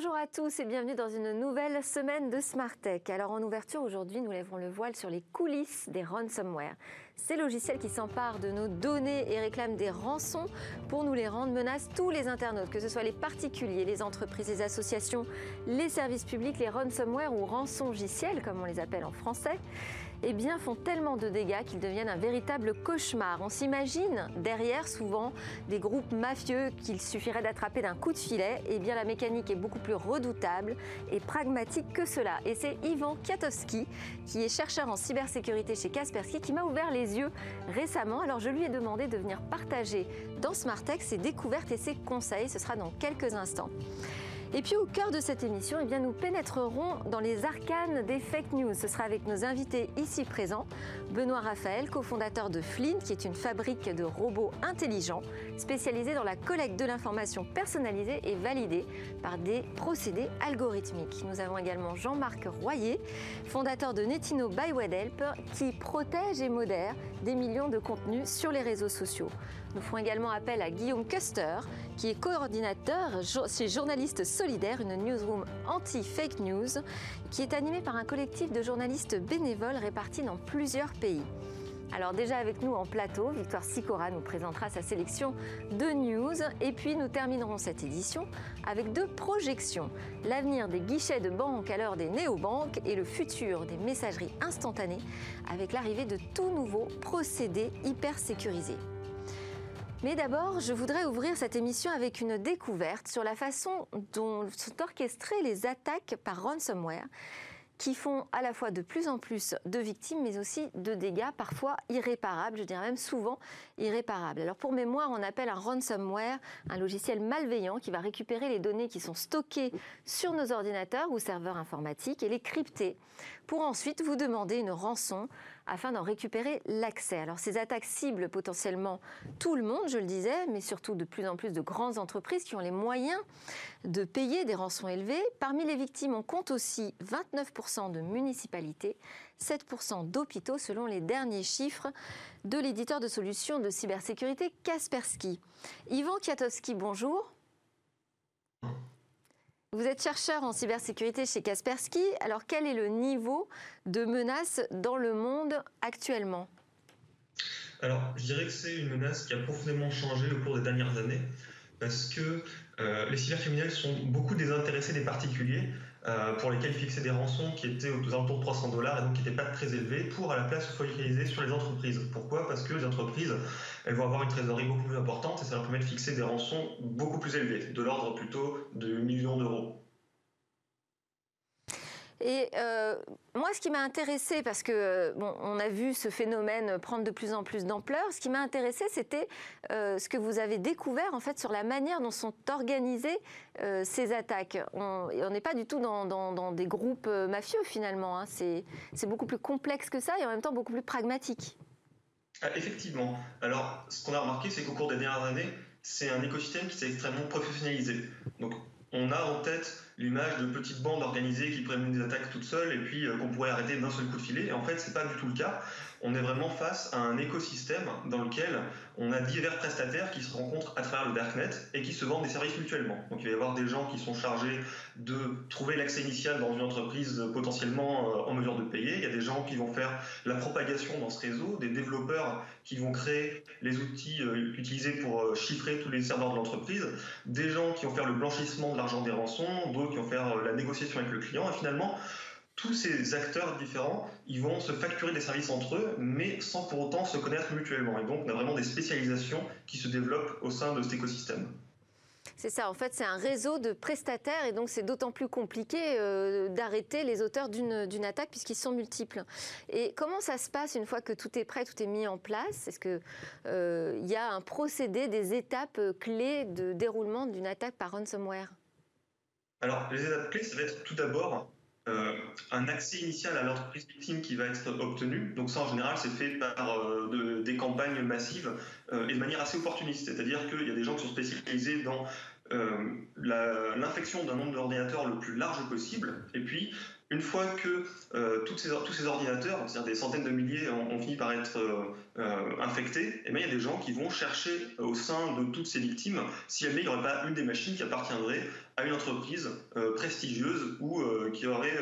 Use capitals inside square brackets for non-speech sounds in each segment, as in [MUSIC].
Bonjour à tous et bienvenue dans une nouvelle semaine de Smart Tech. Alors en ouverture aujourd'hui, nous lèverons le voile sur les coulisses des ransomware. Ces logiciels qui s'emparent de nos données et réclament des rançons pour nous les rendre menacent tous les internautes, que ce soit les particuliers, les entreprises, les associations, les services publics, les ransomware ou rançongiciels comme on les appelle en français eh bien, font tellement de dégâts qu'ils deviennent un véritable cauchemar. On s'imagine derrière souvent des groupes mafieux qu'il suffirait d'attraper d'un coup de filet. Eh bien, la mécanique est beaucoup plus redoutable et pragmatique que cela. Et c'est Ivan Kiatowski, qui est chercheur en cybersécurité chez Kaspersky, qui m'a ouvert les yeux récemment. Alors, je lui ai demandé de venir partager dans Smartech ses découvertes et ses conseils. Ce sera dans quelques instants. Et puis au cœur de cette émission, eh bien, nous pénétrerons dans les arcanes des fake news. Ce sera avec nos invités ici présents. Benoît Raphaël, cofondateur de Flint, qui est une fabrique de robots intelligents spécialisée dans la collecte de l'information personnalisée et validée par des procédés algorithmiques. Nous avons également Jean-Marc Royer, fondateur de Netino by Wedhelp, qui protège et modère des millions de contenus sur les réseaux sociaux. Nous ferons également appel à Guillaume Custer, qui est coordinateur chez Journalistes Solidaires, une newsroom anti-fake news, qui est animée par un collectif de journalistes bénévoles répartis dans plusieurs pays. Alors déjà avec nous en plateau, Victoire Sicora nous présentera sa sélection de news et puis nous terminerons cette édition avec deux projections. L'avenir des guichets de banque à l'heure des néobanques et le futur des messageries instantanées avec l'arrivée de tout nouveaux procédés hyper sécurisés. Mais d'abord, je voudrais ouvrir cette émission avec une découverte sur la façon dont sont orchestrées les attaques par ransomware qui font à la fois de plus en plus de victimes, mais aussi de dégâts parfois irréparables, je dirais même souvent irréparables. Alors pour mémoire, on appelle un ransomware un logiciel malveillant qui va récupérer les données qui sont stockées sur nos ordinateurs ou serveurs informatiques et les crypter pour ensuite vous demander une rançon afin d'en récupérer l'accès. Alors ces attaques ciblent potentiellement tout le monde, je le disais, mais surtout de plus en plus de grandes entreprises qui ont les moyens de payer des rançons élevées. Parmi les victimes, on compte aussi 29% de municipalités, 7% d'hôpitaux selon les derniers chiffres de l'éditeur de solutions de cybersécurité Kaspersky. Ivan Kiatowski, bonjour. Vous êtes chercheur en cybersécurité chez Kaspersky. Alors quel est le niveau de menace dans le monde actuellement? Alors je dirais que c'est une menace qui a profondément changé au cours des dernières années parce que euh, les cybercriminels sont beaucoup désintéressés des particuliers pour lesquels fixer des rançons qui étaient aux alentours de 300 dollars et donc qui n'étaient pas très élevés pour à la place se focaliser sur les entreprises. Pourquoi? Parce que les entreprises, elles vont avoir une trésorerie beaucoup plus importante et ça leur permet de fixer des rançons beaucoup plus élevées, de l'ordre plutôt de millions d'euros. Et euh, moi, ce qui m'a intéressé, parce que euh, bon, on a vu ce phénomène prendre de plus en plus d'ampleur, ce qui m'a intéressé, c'était euh, ce que vous avez découvert en fait sur la manière dont sont organisées ces attaques. On n'est pas du tout dans, des groupes mafieux finalement. Hein. C'est beaucoup plus complexe que ça et en même temps beaucoup plus pragmatique. Effectivement. Alors, ce qu'on a remarqué, c'est qu'au cours des dernières années, c'est un écosystème qui s'est extrêmement professionnalisé. On a en tête l'image de petites bandes organisées qui prennent des attaques toutes seules et puis euh, qu'on pourrait arrêter d'un seul coup de filet. Et en fait, c'est pas du tout le cas. On est vraiment face à un écosystème dans lequel on a divers prestataires qui se rencontrent à travers le darknet et qui se vendent des services mutuellement. Donc il va y avoir des gens qui sont chargés de trouver l'accès initial dans une entreprise potentiellement euh, en mesure de payer. Il y a des gens qui vont faire la propagation dans ce réseau, des développeurs qui vont créer les outils euh, utilisés pour euh, chiffrer tous les serveurs de l'entreprise, des gens qui vont faire le blanchissement de l'argent des rançons, d'autres qui vont faire la négociation avec le client. Et finalement, tous ces acteurs différents, ils vont se facturer des services entre eux, mais sans pour autant se connaître mutuellement. Et donc, on a vraiment des spécialisations qui se développent au sein de cet écosystème. C'est ça, en fait, c'est un réseau de prestataires et donc c'est d'autant plus compliqué euh, d'arrêter les auteurs d'une attaque puisqu'ils sont multiples. Et comment ça se passe une fois que tout est prêt, tout est mis en place? Est-ce qu'il euh, y a un procédé, des étapes clés de déroulement d'une attaque par ransomware? Alors, les étapes clés, ça va être tout d'abord euh, un accès initial à l'entreprise victime qui va être obtenu. Donc ça, en général, c'est fait par euh, des campagnes massives euh, et de manière assez opportuniste. C'est-à-dire qu'il y a des gens qui sont spécialisés dans l'infection d'un nombre d'ordinateurs le plus large possible. Et puis, une fois que euh, tous ces ordinateurs, c'est-à-dire des centaines de milliers, ont, fini par être infectés, eh bien, il y a des gens qui vont chercher au sein de toutes ces victimes si jamais il n'y aurait pas une des machines qui appartiendrait à une entreprise prestigieuse ou qui aurait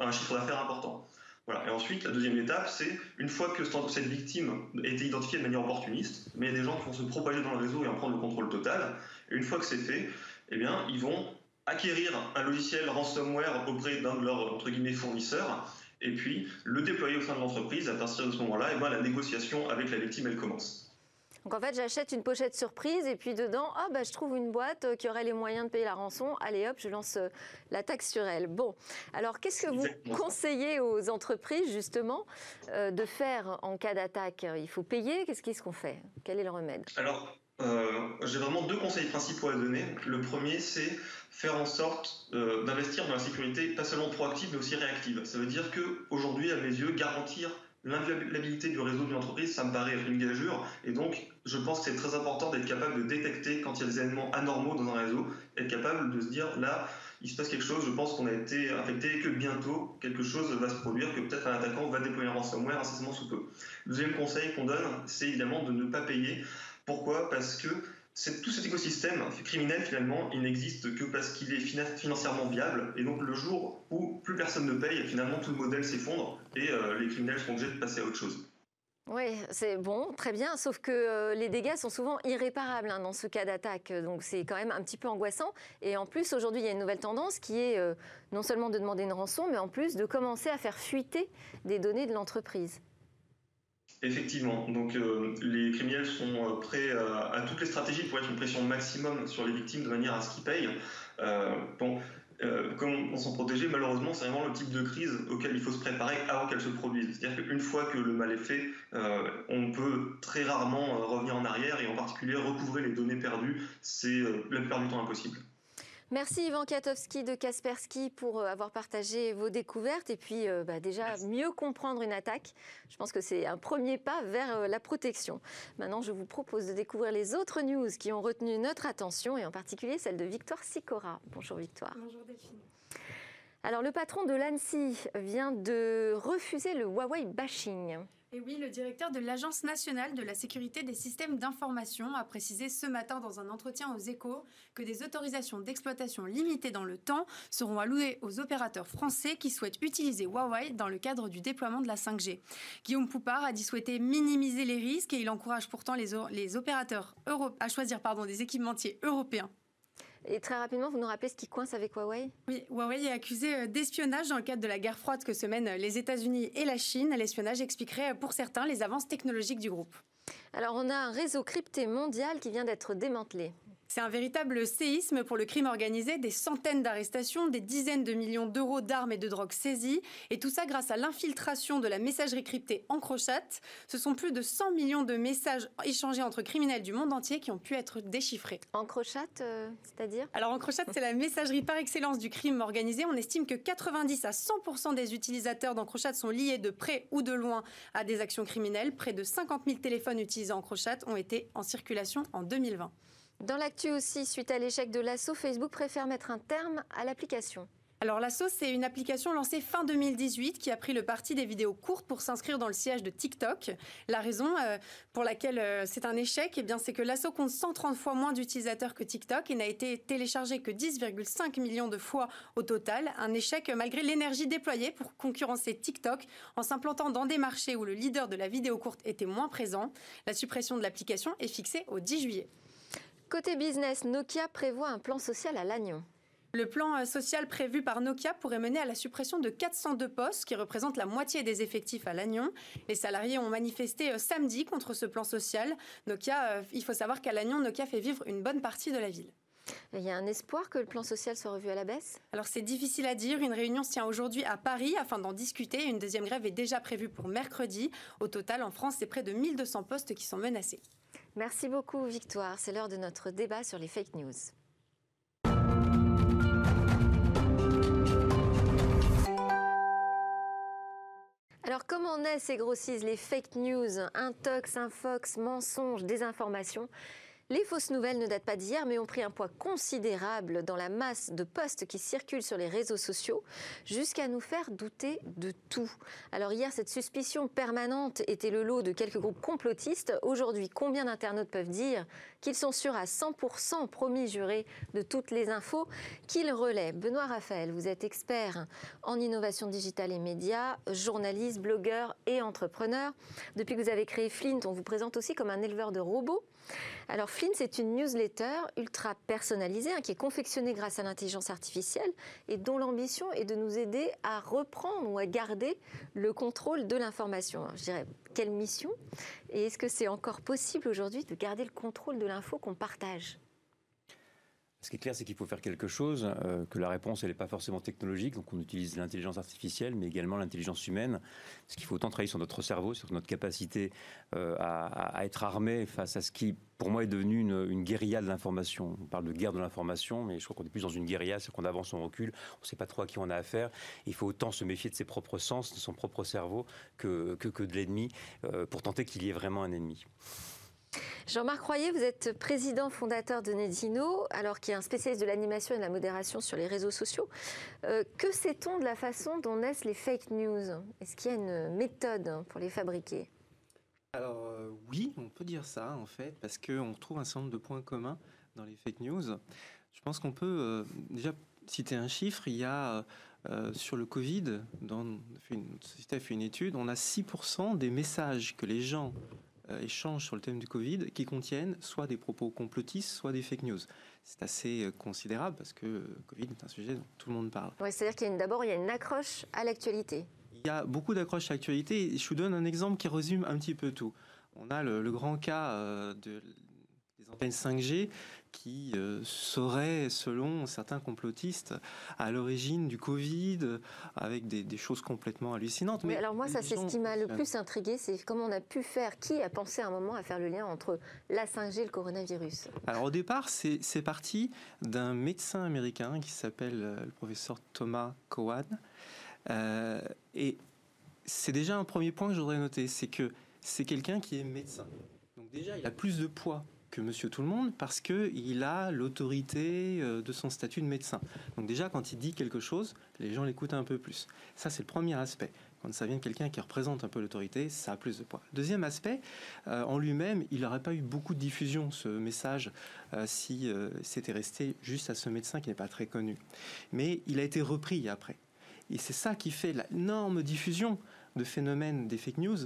un chiffre d'affaires important. Voilà. Et ensuite, la deuxième étape, c'est une fois que cette victime a été identifiée de manière opportuniste, mais il y a des gens qui vont se propager dans le réseau et en prendre le contrôle total. Et une fois que c'est fait, eh bien, ils vont acquérir un logiciel ransomware auprès d'un de leurs entre guillemets fournisseurs et puis le déployer au sein de l'entreprise. À partir de ce moment-là, eh bien, la négociation avec la victime elle commence. Donc en fait, j'achète une pochette surprise et puis dedans, ah bah, je trouve une boîte euh, qui aurait les moyens de payer la rançon. Allez hop, je lance euh, la taxe sur elle. Bon, alors qu'est-ce que vous conseillez aux entreprises justement euh, de faire en cas d'attaque? Il faut payer? Qu'est-ce qu'on fait? Quel est le remède? Alors, j'ai vraiment deux conseils principaux à donner. Le premier, c'est faire en sorte d'investir dans la sécurité, pas seulement proactive, mais aussi réactive. Ça veut dire qu'aujourd'hui, à mes yeux, garantir L'inviolabilité du réseau d'une entreprise, ça me paraît une gageure. Et donc, je pense que c'est très important d'être capable de détecter quand il y a des éléments anormaux dans un réseau, être capable de se dire là, il se passe quelque chose, je pense qu'on a été infecté et que bientôt quelque chose va se produire, que peut-être un attaquant va déployer un ransomware incessamment sous peu. Deuxième conseil qu'on donne, c'est évidemment de ne pas payer. Pourquoi? Parce que tout cet écosystème criminel, finalement, il n'existe que parce qu'il est financièrement viable. Et donc, le jour où plus personne ne paye, finalement, tout le modèle s'effondre et euh, les criminels sont obligés de passer à autre chose. Oui, c'est bon, très bien, sauf que euh, les dégâts sont souvent irréparables hein, dans ce cas d'attaque, donc c'est quand même un petit peu angoissant. Et en plus, aujourd'hui, il y a une nouvelle tendance qui est euh, non seulement de demander une rançon, mais en plus de commencer à faire fuiter des données de l'entreprise. Effectivement. Donc euh, les criminels sont euh, prêts à, toutes les stratégies pour être une pression maximum sur les victimes de manière à ce qu'ils payent. Euh, s'en protéger Malheureusement, c'est vraiment le type de crise auquel il faut se préparer avant qu'elle se produise. C'est-à-dire qu'une fois que le mal est fait, on peut très rarement revenir en arrière et en particulier recouvrer les données perdues. C'est la plupart du temps impossible. Merci Ivan Katowski de Kaspersky pour euh, avoir partagé vos découvertes et puis euh, bah, déjà mieux comprendre une attaque. Je pense que c'est un premier pas vers euh, la protection. Maintenant, je vous propose de découvrir les autres news qui ont retenu notre attention et en particulier celle de Victoire Sicora. Bonjour Victoire. Bonjour Delphine. Alors le patron de l'ANSI vient de refuser le Huawei bashing. Oui, le directeur de l'Agence nationale de la sécurité des systèmes d'information a précisé ce matin dans un entretien aux échos que des autorisations d'exploitation limitées dans le temps seront allouées aux opérateurs français qui souhaitent utiliser Huawei dans le cadre du déploiement de la 5G. Guillaume Poupard a dit souhaiter minimiser les risques et il encourage pourtant les, opérateurs à choisir des équipementiers européens et très rapidement, vous nous rappelez ce qui coince avec Huawei? Oui, Huawei est accusé euh, d'espionnage dans le cadre de la guerre froide que se mènent les États-Unis et la Chine. L'espionnage expliquerait euh, pour certains les avances technologiques du groupe. Alors on a un réseau crypté mondial qui vient d'être démantelé. C'est un véritable séisme pour le crime organisé, des centaines d'arrestations, des dizaines de millions d'euros d'armes et de drogues saisies, et tout ça grâce à l'infiltration de la messagerie cryptée EncroChat. Ce sont plus de 100 millions de messages échangés entre criminels du monde entier qui ont pu être déchiffrés. EncroChat, euh, c'est-à-dire? Alors EncroChat, c'est la messagerie par excellence du crime organisé. On estime que 90 à 100% des utilisateurs d'EncroChat sont liés de près ou de loin à des actions criminelles. Près de 50 000 téléphones utilisés EncroChat ont été en circulation en 2020. Dans l'actu aussi, suite à l'échec de l'assaut, Facebook préfère mettre un terme à l'application. Alors l'assaut, c'est une application lancée fin 2018 qui a pris le parti des vidéos courtes pour s'inscrire dans le siège de TikTok. La raison euh, pour laquelle euh, c'est un échec, eh bien, c'est que l'assaut compte 130 fois moins d'utilisateurs que TikTok et n'a été téléchargé que 10,5 millions de fois au total. Un échec malgré l'énergie déployée pour concurrencer TikTok en s'implantant dans des marchés où le leader de la vidéo courte était moins présent. La suppression de l'application est fixée au 10 juillet. Côté business, Nokia prévoit un plan social à Lannion. Le plan euh, social prévu par Nokia pourrait mener à la suppression de 402 postes, qui représentent la moitié des effectifs à Lannion. Les salariés ont manifesté euh, samedi contre ce plan social. Nokia, euh, il faut savoir qu'à Lannion, Nokia fait vivre une bonne partie de la ville. Il y a un espoir que le plan social soit revu à la baisse? Alors c'est difficile à dire. Une réunion se tient aujourd'hui à Paris afin d'en discuter. Une deuxième grève est déjà prévue pour mercredi. Au total, en France, c'est près de 1200 postes qui sont menacés. Merci beaucoup Victoire. C'est l'heure de notre débat sur les fake news. Alors comment naissent et grossissent les fake news? Intox, infox, mensonges, désinformation Les fausses nouvelles ne datent pas d'hier, mais ont pris un poids considérable dans la masse de posts qui circulent sur les réseaux sociaux, jusqu'à nous faire douter de tout. Alors hier, cette suspicion permanente était le lot de quelques groupes complotistes. Aujourd'hui, combien d'internautes peuvent dire qu'ils sont sûrs à 100%, promis jurés, de toutes les infos qu'ils relaient? Benoît Raphaël, vous êtes expert en innovation digitale et médias, journaliste, blogueur et entrepreneur. Depuis que vous avez créé Flint, on vous présente aussi comme un éleveur de robots. Alors Flint, c'est une newsletter ultra personnalisée hein, qui est confectionnée grâce à l'intelligence artificielle et dont l'ambition est de nous aider à reprendre ou à garder le contrôle de l'information. Je dirais, quelle mission? Et est-ce que c'est encore possible aujourd'hui de garder le contrôle de l'info qu'on partage? Ce qui est clair, c'est qu'il faut faire quelque chose, euh, que la réponse, elle n'est pas forcément technologique, donc on utilise l'intelligence artificielle, mais également l'intelligence humaine, parce qu'il faut autant travailler sur notre cerveau, sur notre capacité euh, à, être armé face à ce qui, pour moi, est devenu une, guérilla de l'information. On parle de guerre de l'information, mais je crois qu'on est plus dans une guérilla, c'est qu'on avance, on recule, on ne sait pas trop à qui on a affaire. Il faut autant se méfier de ses propres sens, de son propre cerveau, que, que, de l'ennemi, euh, pour tenter qu'il y ait vraiment un ennemi. Jean-Marc Royer, vous êtes président fondateur de Nedino, alors qui est un spécialiste de l'animation et de la modération sur les réseaux sociaux. Euh, que sait-on de la façon dont naissent les fake news? Est-ce qu'il y a une méthode pour les fabriquer? Alors euh, oui, on peut dire ça en fait, parce qu'on retrouve un certain nombre de points communs dans les fake news. Je pense qu'on peut euh, déjà citer un chiffre. Il y a sur le Covid, dans, une société fait une étude, on a 6% des messages que les gens échanges sur le thème du Covid qui contiennent soit des propos complotistes, soit des fake news. C'est assez euh, considérable parce que le euh, Covid est un sujet dont tout le monde parle. Oui, c'est-à-dire qu'il y a d'abord il y a une accroche à l'actualité. Il y a beaucoup d'accroches à l'actualité. Je vous donne un exemple qui résume un petit peu tout. On a le, grand cas de, des antennes 5G qui euh, serait, selon certains complotistes, à l'origine du Covid, avec des, choses complètement hallucinantes. Mais, alors moi, ça c'est ce qui m'a le plus intrigué, c'est comment on a pu faire, qui a pensé à un moment à faire le lien entre la 5G et le coronavirus? Alors au départ, c'est parti d'un médecin américain qui s'appelle euh, le professeur Thomas Cowan. Euh, et c'est déjà un premier point que je voudrais noter, c'est que c'est quelqu'un qui est médecin. Donc déjà, il a plus de poids Monsieur Tout le Monde parce qu'il a l'autorité euh, de son statut de médecin. Donc déjà, quand il dit quelque chose, les gens l'écoutent un peu plus. Ça, c'est le premier aspect. Quand ça vient de quelqu'un qui représente un peu l'autorité, ça a plus de poids. Deuxième aspect, euh, en lui-même, il n'aurait pas eu beaucoup de diffusion, ce message, euh, si c'était resté juste à ce médecin qui n'est pas très connu. Mais il a été repris après. Et c'est ça qui fait l'énorme diffusion de phénomènes des fake news,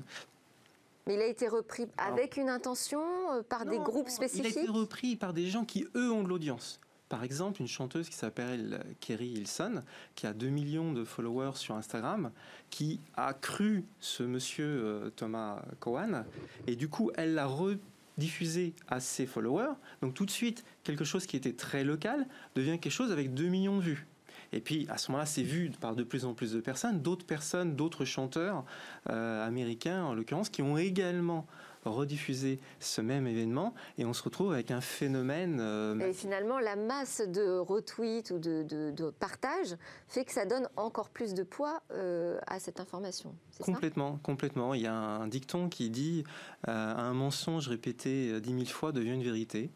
mais il a été repris avec une intention, euh, par des groupes spécifiques Il a été repris par des gens qui, eux, ont de l'audience. Par exemple, une chanteuse qui s'appelle Kerry Hilson, qui a 2 millions de followers sur Instagram, qui a cru ce monsieur euh, Thomas Cohen, et du coup, elle l'a rediffusé à ses followers. Donc tout de suite, quelque chose qui était très local devient quelque chose avec 2 millions de vues. Et puis à ce moment-là, c'est vu par de plus en plus de personnes, d'autres personnes, d'autres chanteurs euh, américains en l'occurrence, qui ont également rediffusé ce même événement et on se retrouve avec un phénomène. Euh, et finalement, la masse de retweets ou de, de, partages fait que ça donne encore plus de poids euh, à cette information. Complètement, complètement. Il y a un dicton qui dit un mensonge répété dix mille fois devient une vérité.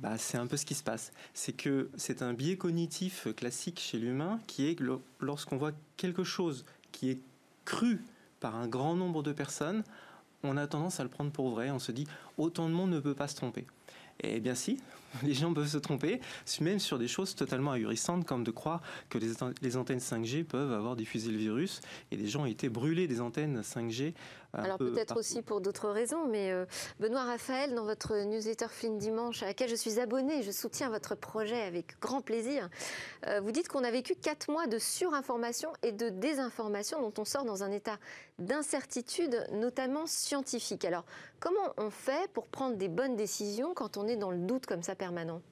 Bah, c'est un peu ce qui se passe. C'est que c'est un biais cognitif classique chez l'humain qui est lorsqu'on voit quelque chose qui est cru par un grand nombre de personnes, on a tendance à le prendre pour vrai. On se dit autant de monde ne peut pas se tromper. Eh bien si, [LAUGHS] les gens peuvent se tromper, même sur des choses totalement ahurissantes, comme de croire que les, antennes 5G peuvent avoir diffusé le virus, et des gens ont été brûlés des antennes 5G. Alors peut-être aussi pour d'autres raisons, mais euh, Benoît Raphaël, dans votre newsletter Flynn Dimanche, à laquelle je suis abonné, je soutiens votre projet avec grand plaisir, euh, vous dites qu'on a vécu quatre mois de surinformation et de désinformation dont on sort dans un état d'incertitude, notamment scientifique. Alors comment on fait pour prendre des bonnes décisions quand on est dans le doute comme ça permanent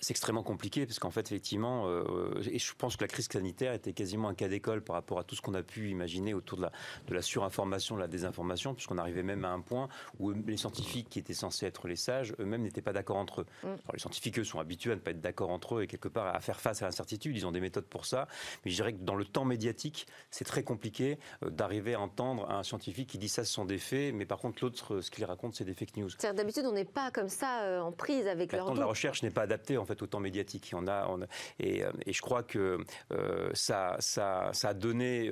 c'est extrêmement compliqué parce qu'en fait, effectivement, euh, et je pense que la crise sanitaire était quasiment un cas d'école par rapport à tout ce qu'on a pu imaginer autour de la, de la surinformation, de la désinformation, puisqu'on arrivait même à un point où les scientifiques qui étaient censés être les sages, eux-mêmes n'étaient pas d'accord entre eux. Mm. les scientifiques, eux, sont habitués à ne pas être d'accord entre eux et quelque part à faire face à l'incertitude. Ils ont des méthodes pour ça. Mais je dirais que dans le temps médiatique, c'est très compliqué euh, d'arriver à entendre un scientifique qui dit ça, ce sont des faits, mais par contre, l'autre, ce qu'il raconte, c'est des fake news. D'habitude, on n'est pas comme ça euh, en prise avec leur. Le temps de la recherche n'est pas adapté en fait au temps médiatique. On a, on et, et, je crois que ça, ça, a donné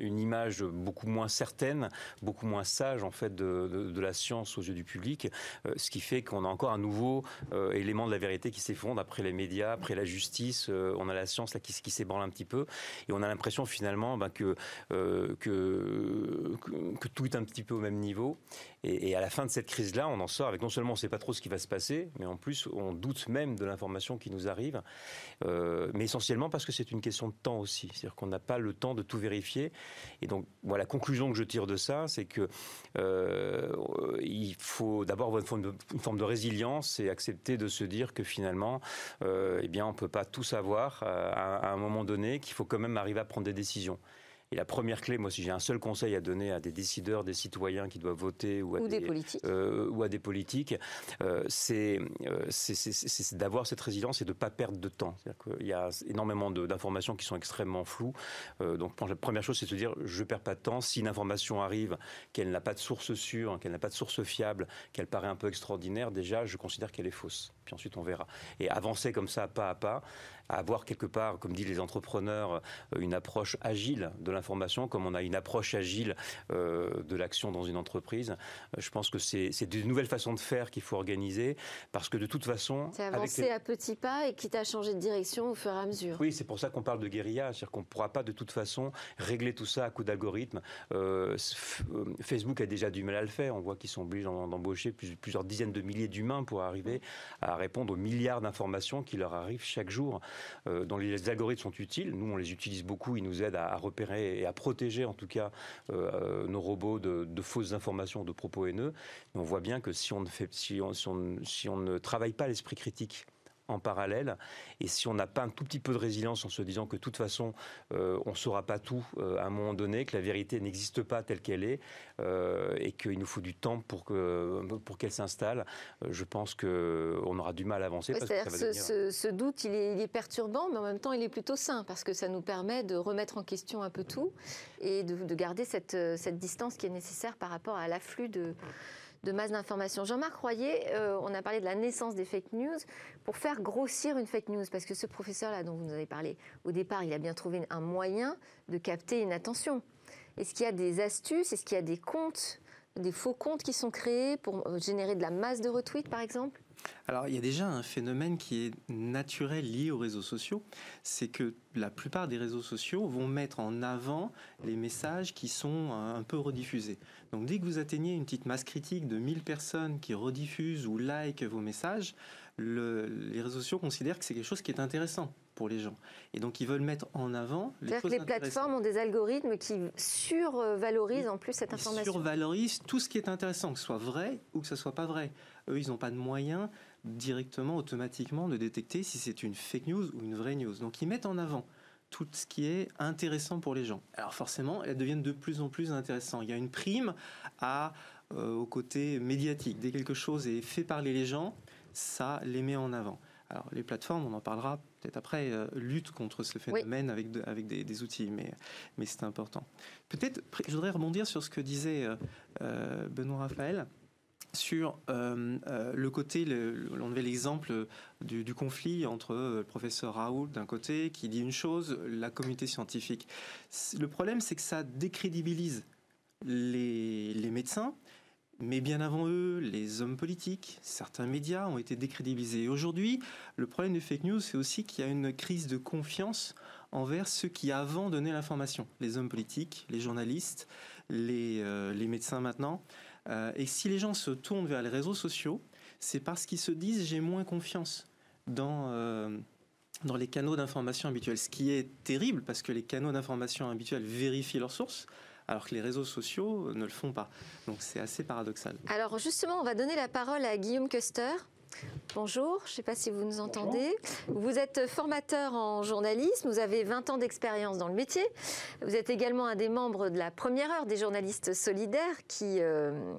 une image beaucoup moins certaine, beaucoup moins sage en fait de, la science aux yeux du public, euh, ce qui fait qu'on a encore un nouveau euh, élément de la vérité qui s'effondre après les médias, après la justice. Euh, on a la science là qui, qui s'ébranle un petit peu et on a l'impression finalement ben, que, tout est un petit peu au même niveau. Et, et à la fin de cette crise-là, on en sort avec non seulement on ne sait pas trop ce qui va se passer, mais en plus on doute même de l'information qui nous arrive, mais essentiellement parce que c'est une question de temps aussi, c'est-à-dire qu'on n'a pas le temps de tout vérifier. Et donc voilà, la conclusion que je tire de ça, c'est que euh, il faut d'abord avoir une forme, de, résilience et accepter de se dire que finalement, euh, eh bien, on peut pas tout savoir euh, à un moment donné, qu'il faut quand même arriver à prendre des décisions. Et la première clé, moi, si j'ai un seul conseil à donner à des décideurs, des citoyens qui doivent voter ou à, des, politiques, euh, ou à des politiques, euh, c'est euh, d'avoir cette résilience et de ne pas perdre de temps. Il y a énormément d'informations qui sont extrêmement floues. Euh, donc, la première chose, c'est de se dire, je ne perds pas de temps. Si une information arrive, qu'elle n'a pas de source sûre, qu'elle n'a pas de source fiable, qu'elle paraît un peu extraordinaire, déjà, je considère qu'elle est fausse. Puis ensuite, on verra. Et avancer comme ça, pas à pas, à avoir quelque part, comme disent les entrepreneurs, euh, une approche agile de l'information, comme on a une approche agile euh, de l'action dans une entreprise. Euh, je pense que c'est de nouvelles façons de faire qu'il faut organiser, parce que de toute façon... C'est avancer à petits pas et quitte à changer de direction au fur et à mesure. Oui, c'est pour ça qu'on parle de guérilla, c'est-à-dire qu'on ne pourra pas de toute façon régler tout ça à coup d'algorithme. Facebook a déjà du mal à le faire, on voit qu'ils sont obligés d'embaucher plusieurs dizaines de milliers d'humains pour arriver à répondre aux milliards d'informations qui leur arrivent chaque jour. Euh, dont les algorithmes sont utiles. Nous, on les utilise beaucoup. Ils nous aident à, repérer et à protéger, en tout cas, euh, euh, nos robots de, fausses informations, de propos haineux. Mais on voit bien que si on ne, fait, si on, si on ne travaille pas l'esprit critique, en parallèle. Et si on n'a pas un tout petit peu de résilience en se disant que de toute façon, euh, on ne saura pas tout euh, à un moment donné, que la vérité n'existe pas telle qu'elle est, euh, et qu'il nous faut du temps pour que pour qu'elle s'installe, je pense qu'on aura du mal à avancer. parce que ce, doute, il est, il est, perturbant, mais en même temps, il est plutôt sain, parce que ça nous permet de remettre en question un peu tout et de, de garder cette, cette distance qui est nécessaire par rapport à l'afflux de de masse d'informations. Jean-Marc Royer, euh, on a parlé de la naissance des fake news. Pour faire grossir une fake news, parce que ce professeur-là dont vous nous avez parlé, au départ, il a bien trouvé un moyen de capter une attention. Est-ce qu'il y a des astuces? Est-ce qu'il y a des comptes, des faux comptes qui sont créés pour générer de la masse de retweets, par exemple? Alors, il y a déjà un phénomène qui est naturel lié aux réseaux sociaux, c'est que la plupart des réseaux sociaux vont mettre en avant les messages qui sont un peu rediffusés. Donc, dès que vous atteignez une petite masse critique de 1000 personnes qui rediffusent ou like vos messages, les réseaux sociaux considèrent que c'est quelque chose qui est intéressant pour les gens. Et donc, ils veulent mettre en avant les que les plateformes ont des algorithmes qui survalorisent en plus cette information. Ils survalorisent tout ce qui est intéressant, que ce soit vrai ou que ce soit pas vrai. Eux, ils n'ont pas de moyens directement, automatiquement, de détecter si c'est une fake news ou une vraie news. Donc, ils mettent en avant tout ce qui est intéressant pour les gens. Alors forcément, elles deviennent de plus en plus intéressantes. Il y a une prime à, euh, au côté médiatique. Dès que quelque chose est fait parler les gens, ça les met en avant. Alors les plateformes, on en parlera peut-être après, euh, lutte contre ce phénomène avec, avec des, outils, mais, mais c'est important. Peut-être, je voudrais rebondir sur ce que disait euh, euh, Benoît Raphaël sur le côté, on avait l'exemple du, du, conflit entre le professeur Raoul d'un côté qui dit une chose, la communauté scientifique. Le problème, c'est que ça décrédibilise les, les médecins, mais bien avant eux, les hommes politiques, certains médias ont été décrédibilisés. aujourd'hui, le problème des fake news, c'est aussi qu'il y a une crise de confiance envers ceux qui avant donnaient l'information. Les hommes politiques, les journalistes, les, euh, médecins maintenant. Euh, et si les gens se tournent vers les réseaux sociaux, c'est parce qu'ils se disent j'ai moins confiance dans... Euh, dans les canaux d'information habituels, ce qui est terrible parce que les canaux d'information habituels vérifient leurs sources, alors que les réseaux sociaux ne le font pas. Donc c'est assez paradoxal. Alors justement, on va donner la parole à Guillaume Custer. Bonjour, je ne sais pas si vous nous entendez. Vous êtes formateur en journalisme, vous avez 20 ans d'expérience dans le métier. Vous êtes également un des membres de la première heure des journalistes solidaires qui, euh,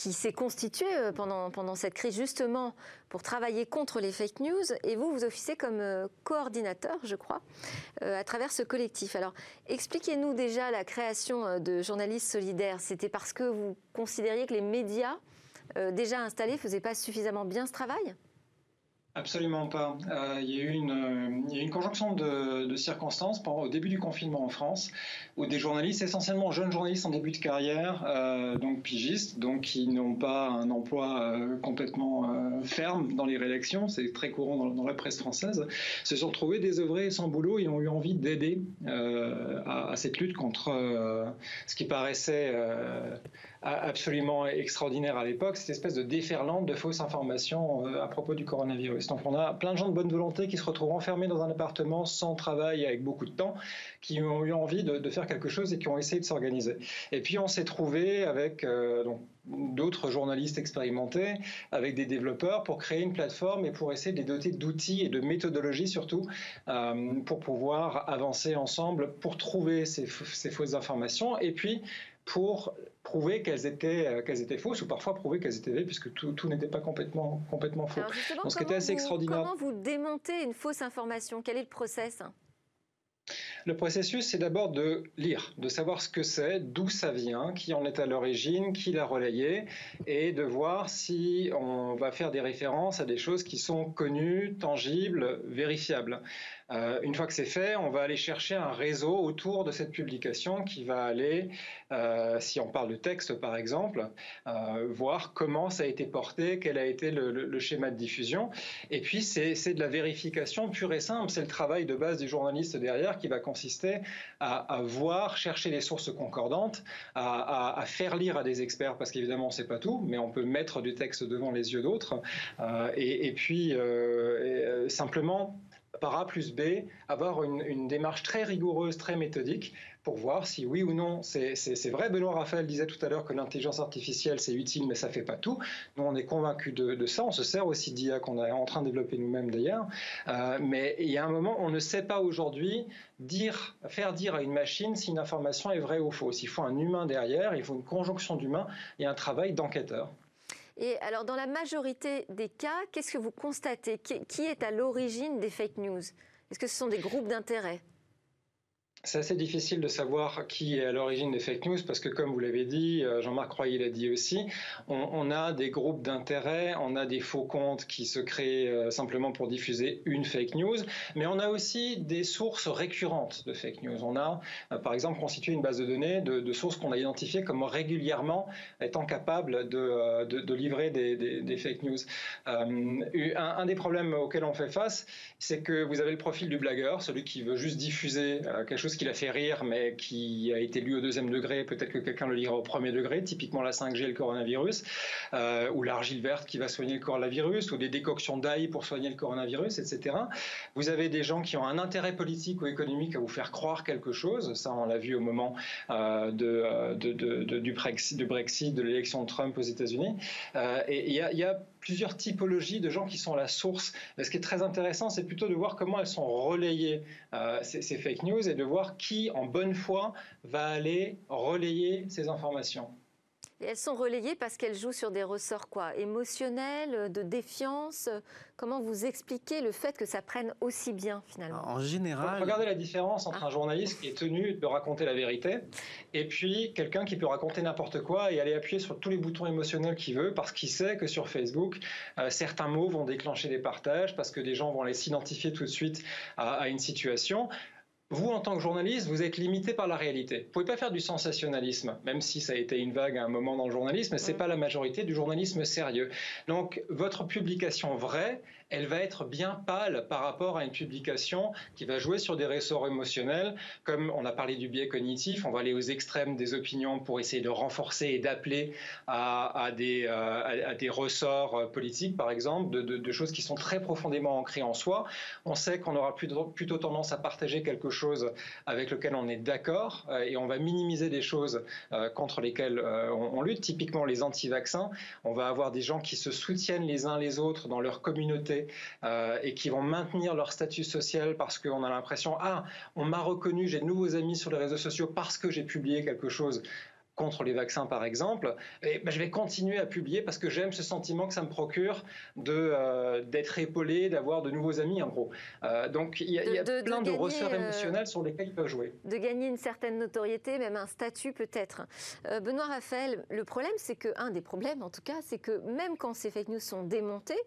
qui s'est constituée euh, pendant, pendant cette crise justement pour travailler contre les fake news. Et vous, vous officiez comme euh, coordinateur, je crois, à travers ce collectif. Alors, expliquez-nous déjà la création de journalistes solidaires. C'était parce que vous considériez que les médias euh, déjà installés ne faisaient pas suffisamment bien ce travail? Absolument pas. Euh, il, y a eu une, euh, conjonction de, circonstances au début du confinement en France, où des journalistes, essentiellement jeunes journalistes en début de carrière, donc pigistes, donc qui n'ont pas un emploi complètement ferme dans les rédactions, c'est très courant dans, la presse française, se sont trouvés désœuvrés sans boulot et ont eu envie d'aider à, cette lutte contre ce qui paraissait absolument extraordinaire à l'époque, cette espèce de déferlante de fausses informations euh, à propos du coronavirus. Donc on a plein de gens de bonne volonté qui se retrouvent enfermés dans un appartement sans travail avec beaucoup de temps, qui ont eu envie de, faire quelque chose et qui ont essayé de s'organiser. Et puis on s'est trouvé avec euh, d'autres journalistes expérimentés, avec des développeurs pour créer une plateforme et pour essayer de les doter d'outils et de méthodologies surtout euh, pour pouvoir avancer ensemble pour trouver ces, ces fausses informations et puis pour prouver qu'elles étaient, euh, qu'elles étaient fausses ou parfois prouver qu'elles étaient vraies puisque tout, tout n'était pas complètement, complètement faux. Donc, ce qui était assez extraordinaire. Comment vous démontez une fausse information? Quel est le process? Le processus, c'est d'abord de lire, de savoir ce que c'est, d'où ça vient, qui en est à l'origine, qui l'a relayé, et de voir si on va faire des références à des choses qui sont connues, tangibles, vérifiables. Euh, une fois que c'est fait, on va aller chercher un réseau autour de cette publication qui va aller, euh, si on parle de texte par exemple, euh, voir comment ça a été porté, quel a été le, schéma de diffusion. Et puis c'est de la vérification pure et simple. C'est le travail de base du journaliste derrière qui va consister à, voir, chercher les sources concordantes, à, faire lire à des experts, parce qu'évidemment on ne sait pas tout, mais on peut mettre du texte devant les yeux d'autres. et, puis simplement par A plus B, avoir une, démarche très rigoureuse, très méthodique pour voir si oui ou non c'est vrai. Benoît Raphaël disait tout à l'heure que l'intelligence artificielle c'est utile mais ça fait pas tout. Nous on est convaincus de, ça. On se sert aussi d'IA qu'on est en train de développer nous-mêmes d'ailleurs. Euh, mais il y a un moment on ne sait pas aujourd'hui faire dire à une machine si une information est vraie ou fausse. Il faut un humain derrière, il faut une conjonction d'humains et un travail d'enquêteur. Et alors, dans la majorité des cas, qu'est-ce que vous constatez? Qui est à l'origine des fake news? Est-ce que ce sont des groupes d'intérêt? C'est assez difficile de savoir qui est à l'origine des fake news parce que, comme vous l'avez dit, euh, Jean-Marc Royer l'a dit aussi, on, a des groupes d'intérêt, on a des faux comptes qui se créent euh, simplement pour diffuser une fake news, mais on a aussi des sources récurrentes de fake news. On a, euh, par exemple, constitué une base de données de, sources qu'on a identifiées comme régulièrement étant capables de, livrer des, fake news. un, des problèmes auxquels on fait face, c'est que vous avez le profil du blagueur, celui qui veut juste diffuser quelque chose qui l'a fait rire, mais qui a été lu au deuxième degré, peut-être que quelqu'un le lira au premier degré, typiquement la 5G, le coronavirus, euh, ou l'argile verte qui va soigner le coronavirus, ou des décoctions d'ail pour soigner le coronavirus, etc. Vous avez des gens qui ont un intérêt politique ou économique à vous faire croire quelque chose, ça on l'a vu au moment euh, euh, du Brexit, de l'élection de Trump aux États-Unis. et il y a, plusieurs typologies de gens qui sont la source. ce qui est très intéressant, c'est plutôt de voir comment elles sont relayées, ces, ces fake news, et de voir qui, en bonne foi, va aller relayer ces informations. Et elles sont relayées parce qu'elles jouent sur des ressorts quoi émotionnels, de défiance. Comment vous expliquez le fait que ça prenne aussi bien finalement? En général, regardez la différence entre un journaliste qui est tenu de raconter la vérité et puis quelqu'un qui peut raconter n'importe quoi et aller appuyer sur tous les boutons émotionnels qu'il veut parce qu'il sait que sur Facebook euh, certains mots vont déclencher des partages parce que des gens vont aller s'identifier tout de suite à, à une situation vous, en tant que journaliste, vous êtes limité par la réalité. Vous ne pouvez pas faire du sensationnalisme, même si ça a été une vague à un moment dans le journalisme, ce n'est pas la majorité du journalisme sérieux. Donc, votre publication vraie, elle va être bien pâle par rapport à une publication qui va jouer sur des ressorts émotionnels, comme on a parlé du biais cognitif, on va aller aux extrêmes des opinions pour essayer de renforcer et d'appeler à, des, euh, des, ressorts euh, politiques, par exemple, de, choses qui sont très profondément ancrées en soi. On sait qu'on aura plutôt, tendance à partager quelque chose avec lesquelles on est d'accord et on va minimiser des choses contre lesquelles on, lutte. Typiquement les anti-vaccins, on va avoir des gens qui se soutiennent les uns les autres dans leur communauté et qui vont maintenir leur statut social parce qu'on a l'impression ah on m'a reconnu, j'ai de nouveaux amis sur les réseaux sociaux parce que j'ai publié quelque chose contre les vaccins par exemple, et ben, je vais continuer à publier parce que j'aime ce sentiment que ça me procure de euh, d'être épaulé, d'avoir de nouveaux amis en gros. Euh, donc il y a, plein de, ressorts euh, émotionnels sur lesquels ils peuvent jouer. De gagner une certaine notoriété, même un statut peut-être. Benoît Raphaël, le problème c'est que un des problèmes en tout cas, c'est que même quand ces fake news sont démontées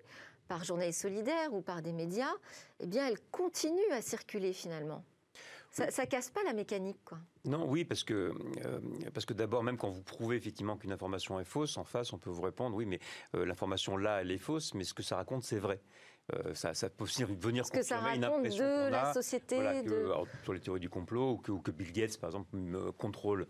par journalistes solidaires ou par des médias, eh bien elles continuent à circuler finalement. Ça, ça casse pas la mécanique, quoi. Non, oui, parce que, euh, parce que d'abord, même quand vous prouvez effectivement qu'une information est fausse, en face, on peut vous répondre, oui, mais euh, l'information là, elle est fausse, mais ce que ça raconte, c'est vrai. Euh, ça, ça, peut aussi venir ce que ça raconte une impression de la société. de... sur les théories du complot, ou que, ou que Bill Gates, par exemple, contrôle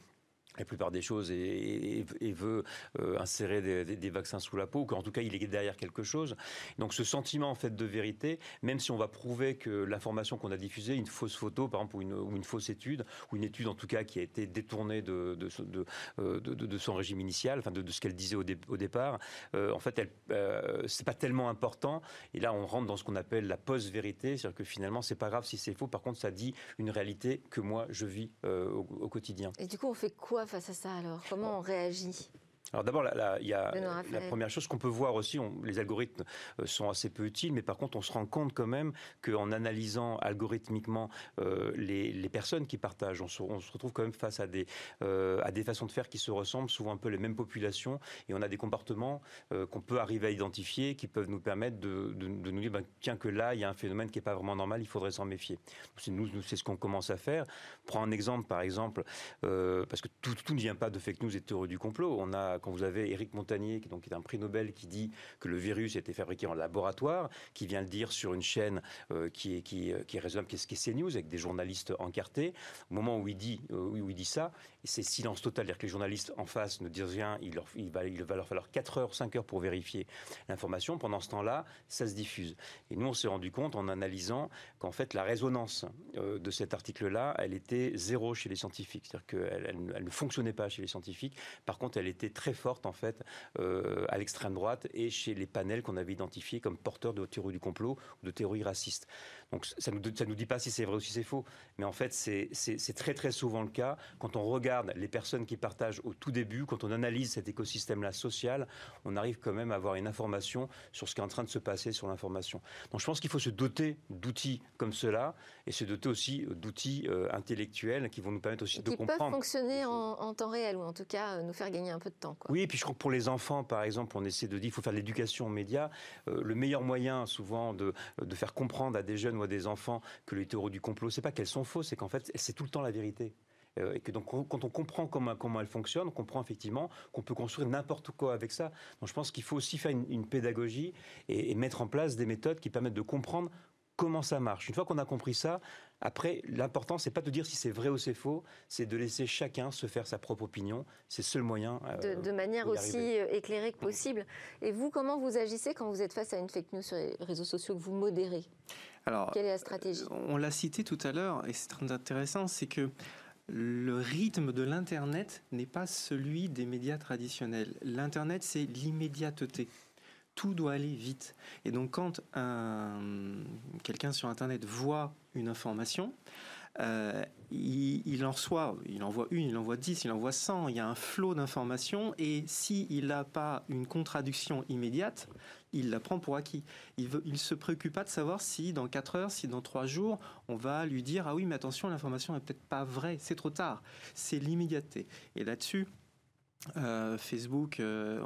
la plupart des choses et, veut euh, insérer des, vaccins sous la peau, ou qu'en tout cas il est derrière quelque chose. Donc ce sentiment en fait de vérité, même si on va prouver que l'information qu'on a diffusée, une fausse photo par exemple, ou une, fausse étude, ou une étude en tout cas qui a été détournée de, euh, son régime initial, enfin de, ce qu'elle disait au, départ, euh, en fait elle, c'est pas tellement important. Et là on rentre dans ce qu'on appelle la post-vérité, c'est-à-dire que finalement c'est pas grave si c'est faux, par contre ça dit une réalité que moi je vis au quotidien. Et du coup on fait quoi face à ça alors? Comment on réagit? Alors d'abord, il y a la première chose qu'on peut voir aussi, les algorithmes euh, sont assez peu utiles, mais par contre, on se rend compte quand même qu'en analysant algorithmiquement euh, les, personnes qui partagent, on se, retrouve quand même face à des, euh, à des façons de faire qui se ressemblent, souvent un peu les mêmes populations, et on a des comportements qu'on peut arriver à identifier, qui peuvent nous permettre de, nous dire, ben, tiens, que là, il y a un phénomène qui n'est pas vraiment normal, il faudrait s'en méfier. Nous, nous c'est ce qu'on commence à faire. Prends un exemple, par exemple, parce que tout, tout ne vient pas de fake news et de théorie du complot. On a quand vous avez Éric Montagnier, qui donc est un prix Nobel, qui dit que le virus a été fabriqué en laboratoire, qui vient le dire sur une chaîne euh, qui, est, qui, euh, qui est raisonnable, qui est, qui CNews, avec des journalistes encartés. Au moment où il dit, euh, où il dit ça, c'est silence total, c'est-à-dire que les journalistes en face ne disent rien, il, leur, va, leur falloir 4 heures, 5 heures pour vérifier l'information. Pendant ce temps-là, ça se diffuse. Et nous, on s'est rendu compte en analysant qu'en fait, la résonance de cet article-là, elle était zéro chez les scientifiques. C'est-à-dire qu'elle elle ne fonctionnait pas chez les scientifiques. Par contre, elle était très forte en fait euh, à l'extrême droite et chez les panels qu'on avait identifiés comme porteurs de théorie du complot ou de théorie raciste. Donc ça ne nous, ça nous dit pas si c'est vrai ou si c'est faux, mais en fait c'est très très souvent le cas quand on regarde les personnes qui partagent au tout début, quand on analyse cet écosystème-là social, on arrive quand même à avoir une information sur ce qui est en train de se passer sur l'information. Donc je pense qu'il faut se doter d'outils comme cela et se doter aussi d'outils euh, intellectuels qui vont nous permettre aussi de comprendre. Qui peuvent fonctionner en, temps réel ou en tout cas euh, nous faire gagner un peu de temps. Oui, et puis je crois que pour les enfants, par exemple, on essaie de dire qu'il faut faire de l'éducation aux médias. Euh, le meilleur moyen souvent de, de faire comprendre à des jeunes des enfants que les théories du complot, c'est pas qu'elles sont fausses, c'est qu'en fait, c'est tout le temps la vérité. Euh, et que donc quand on comprend comment, comment elle fonctionne, on comprend effectivement qu'on peut construire n'importe quoi avec ça. Donc je pense qu'il faut aussi faire une, pédagogie et, mettre en place des méthodes qui permettent de comprendre comment ça marche. Une fois qu'on a compris ça, après, l'important, c'est pas de dire si c'est vrai ou c'est faux, c'est de laisser chacun se faire sa propre opinion. C'est le seul moyen. Euh, de, manière aussi euh, éclairée que possible. Et vous, comment vous agissez quand vous êtes face à une fake news sur les réseaux sociaux que vous modérez? Alors, Quelle est la stratégie? On l'a cité tout à l'heure, et c'est très intéressant, c'est que le rythme de l'Internet n'est pas celui des médias traditionnels. L'Internet, c'est l'immédiateté tout doit aller vite. Et donc quand quelqu'un sur Internet voit une information, euh, il, en reçoit, il envoie une, il envoie dix, il envoie cent, il y a un flot d'informations, et s'il n'a pas une contradiction immédiate, il la prend pour acquis. Il ne se préoccupe pas de savoir si dans quatre heures, si dans trois jours, on va lui dire Ah oui, mais attention, l'information n'est peut-être pas vraie, c'est trop tard. C'est l'immédiateté. Et là-dessus, euh, Facebook, euh,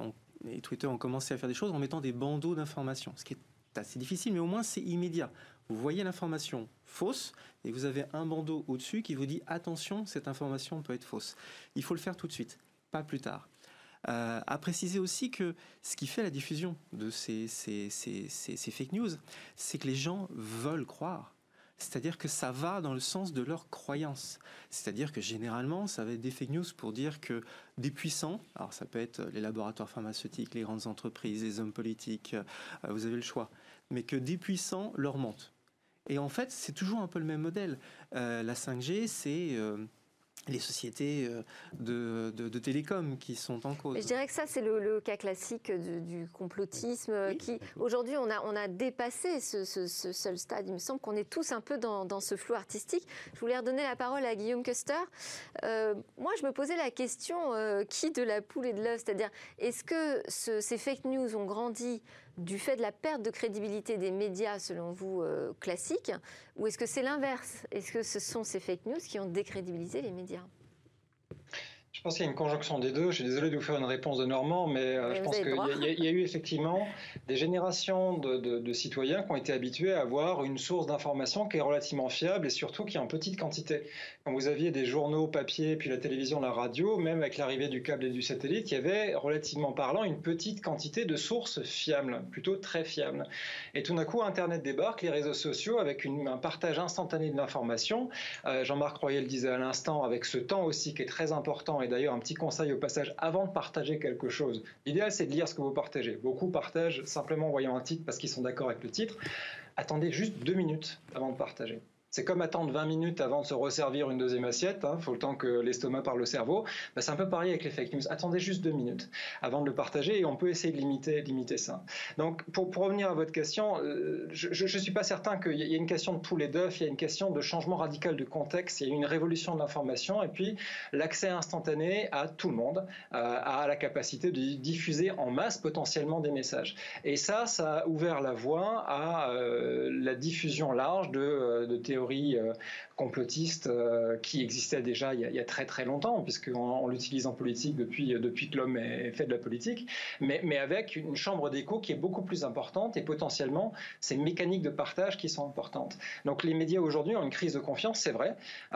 et Twitter ont commencé à faire des choses en mettant des bandeaux d'informations, ce qui est assez difficile, mais au moins c'est immédiat. Vous voyez l'information fausse et vous avez un bandeau au-dessus qui vous dit attention, cette information peut être fausse. Il faut le faire tout de suite, pas plus tard. Euh, à préciser aussi que ce qui fait la diffusion de ces, ces, fake news, c'est que les gens veulent croire. C'est-à-dire que ça va dans le sens de leur croyance. C'est-à-dire que généralement, ça va être des fake news pour dire que des puissants, alors ça peut être les laboratoires pharmaceutiques, les grandes entreprises, les hommes politiques, euh, vous avez le choix, mais que des puissants leur mentent. Et en fait, c'est toujours un peu le même modèle. la 5G, c'est les sociétés euh, de, de, télécom qui sont en cause. je dirais que ça, c'est le, cas classique du, complotisme. qui Aujourd'hui, on a, on a dépassé ce, seul stade. Il me semble qu'on est tous un peu dans, ce flou artistique. Je voulais redonner la parole à Guillaume Custer. Euh, moi, je me posais la question euh, qui de la poule et de l'œuf C'est-à-dire, est-ce que ces fake news ont grandi du fait de la perte de crédibilité des médias, selon vous, euh, classiques Ou est-ce que c'est l'inverse? Est-ce que ce sont ces fake news qui ont décrédibilisé les médias? Je pense qu'il y a une conjonction des deux. Je suis désolé de vous faire une réponse de Normand, mais, euh, je pense qu'il y, y, a eu effectivement des générations de, citoyens qui ont été habitués à avoir une source d'information qui est relativement fiable et surtout qui est en petite quantité. Quand vous aviez des journaux papier, puis la télévision, la radio, même avec l'arrivée du câble et du satellite, il y avait relativement parlant une petite quantité de sources fiables, plutôt très fiables. Et tout d'un coup, Internet débarque, les réseaux sociaux, avec un partage instantané de l'information. Euh, Jean-Marc Royal le disait à l'instant, avec ce temps aussi qui est très important d'ailleurs, un petit conseil au passage, avant de partager quelque chose, l'idéal c'est de lire ce que vous partagez. Beaucoup partagent simplement en voyant un titre parce qu'ils sont d'accord avec le titre. Attendez juste deux minutes avant de partager. C'est comme attendre 20 minutes avant de se resservir une deuxième assiette. Il hein. faut le temps que l'estomac parle au cerveau. Bah, c'est un peu pareil avec les fake news. Attendez juste deux minutes avant de le partager et on peut essayer de limiter, ça. Donc, pour, revenir à votre question, euh, je ne suis pas certain qu'il y ait une question de poule et d'œuf. Il y a une question de changement radical de contexte. Il y a une révolution de l'information et puis l'accès instantané à tout le monde, euh, à la capacité de diffuser en masse potentiellement des messages. Et ça, ça a ouvert la voie à euh, la diffusion large de, de théories euh, complotiste euh, qui existait déjà il y, a, très très longtemps, puisqu'on on, l'utilise en politique depuis, euh, depuis que l'homme fait de la politique, mais, mais avec une chambre d'écho qui est beaucoup plus importante et potentiellement ces mécaniques de partage qui sont importantes. Donc les médias aujourd'hui ont une crise de confiance, c'est vrai.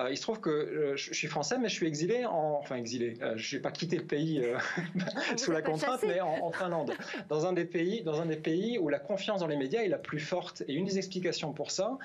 il se trouve que je, suis français, mais je suis exilé en, enfin exilé. je n'ai pas quitté le pays [LAUGHS] sous la contrainte, mais en, en, Finlande, dans un des pays, dans un des pays où la confiance dans les médias est la plus forte. Et une des explications pour ça,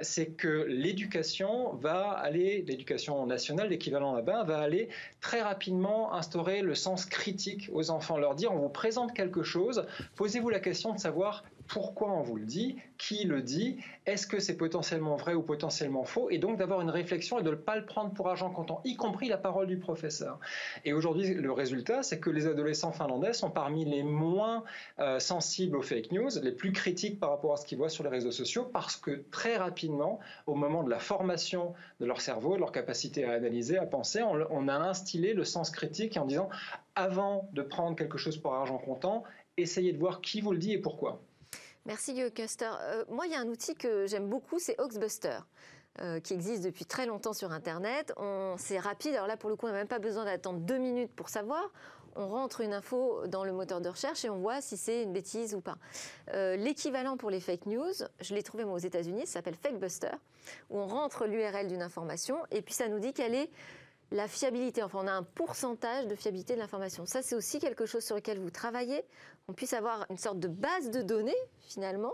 c'est l'éducation va aller, l'éducation nationale, l'équivalent là-bas, va aller très rapidement instaurer le sens critique aux enfants, leur dire on vous présente quelque chose, posez-vous la question de savoir pourquoi on vous le dit, qui le dit, est-ce que c'est potentiellement vrai ou potentiellement faux, et donc d'avoir une réflexion et de ne pas le prendre pour argent comptant, y compris la parole du professeur. Et aujourd'hui, le résultat, c'est que les adolescents finlandais sont parmi les moins euh, sensibles aux fake news, les plus critiques par rapport à ce qu'ils voient sur les réseaux sociaux, parce que très rapidement, au moment de la formation de leur cerveau, de leur capacité à analyser, à penser, on, on a instillé le sens critique en disant, avant de prendre quelque chose pour argent comptant, essayez de voir qui vous le dit et pourquoi. Merci Custer. Euh, moi, il y a un outil que j'aime beaucoup, c'est Oxbuster. Euh, qui existe depuis très longtemps sur Internet. C'est rapide. Alors là, pour le coup, on n'a même pas besoin d'attendre deux minutes pour savoir. On rentre une info dans le moteur de recherche et on voit si c'est une bêtise ou pas. Euh, l'équivalent pour les fake news, je l'ai trouvé moi aux États-Unis, ça s'appelle Fakebuster, où on rentre l'URL d'une information et puis ça nous dit quelle est la fiabilité. Enfin, on a un pourcentage de fiabilité de l'information. Ça, c'est aussi quelque chose sur lequel vous travaillez. On puisse avoir une sorte de base de données, finalement,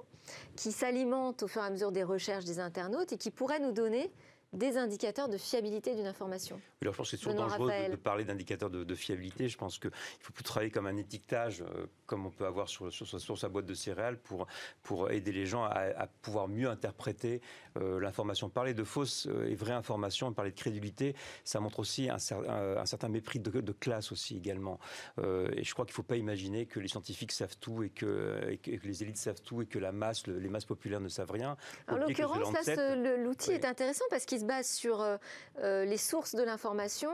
qui s'alimente au fur et à mesure des recherches des internautes et qui pourrait nous donner des indicateurs de fiabilité d'une information. Alors, je pense que c'est toujours dangereux de, parler d'indicateurs de, fiabilité. Je pense qu'il faut plus travailler comme un étiquetage, euh, comme on peut avoir sur, sur, sa boîte de céréales, pour, pour aider les gens à, pouvoir mieux interpréter euh, l'information. Parler de fausses euh, et vraies informations, parler de crédibilité, ça montre aussi un, un, certain mépris de, classe aussi également. et je crois qu'il ne faut pas imaginer que les scientifiques savent tout et que, que, les élites savent tout et que la masse, les masses populaires ne savent rien. En l'occurrence, l'outil est intéressant parce qu'il se base sur les sources de l'information information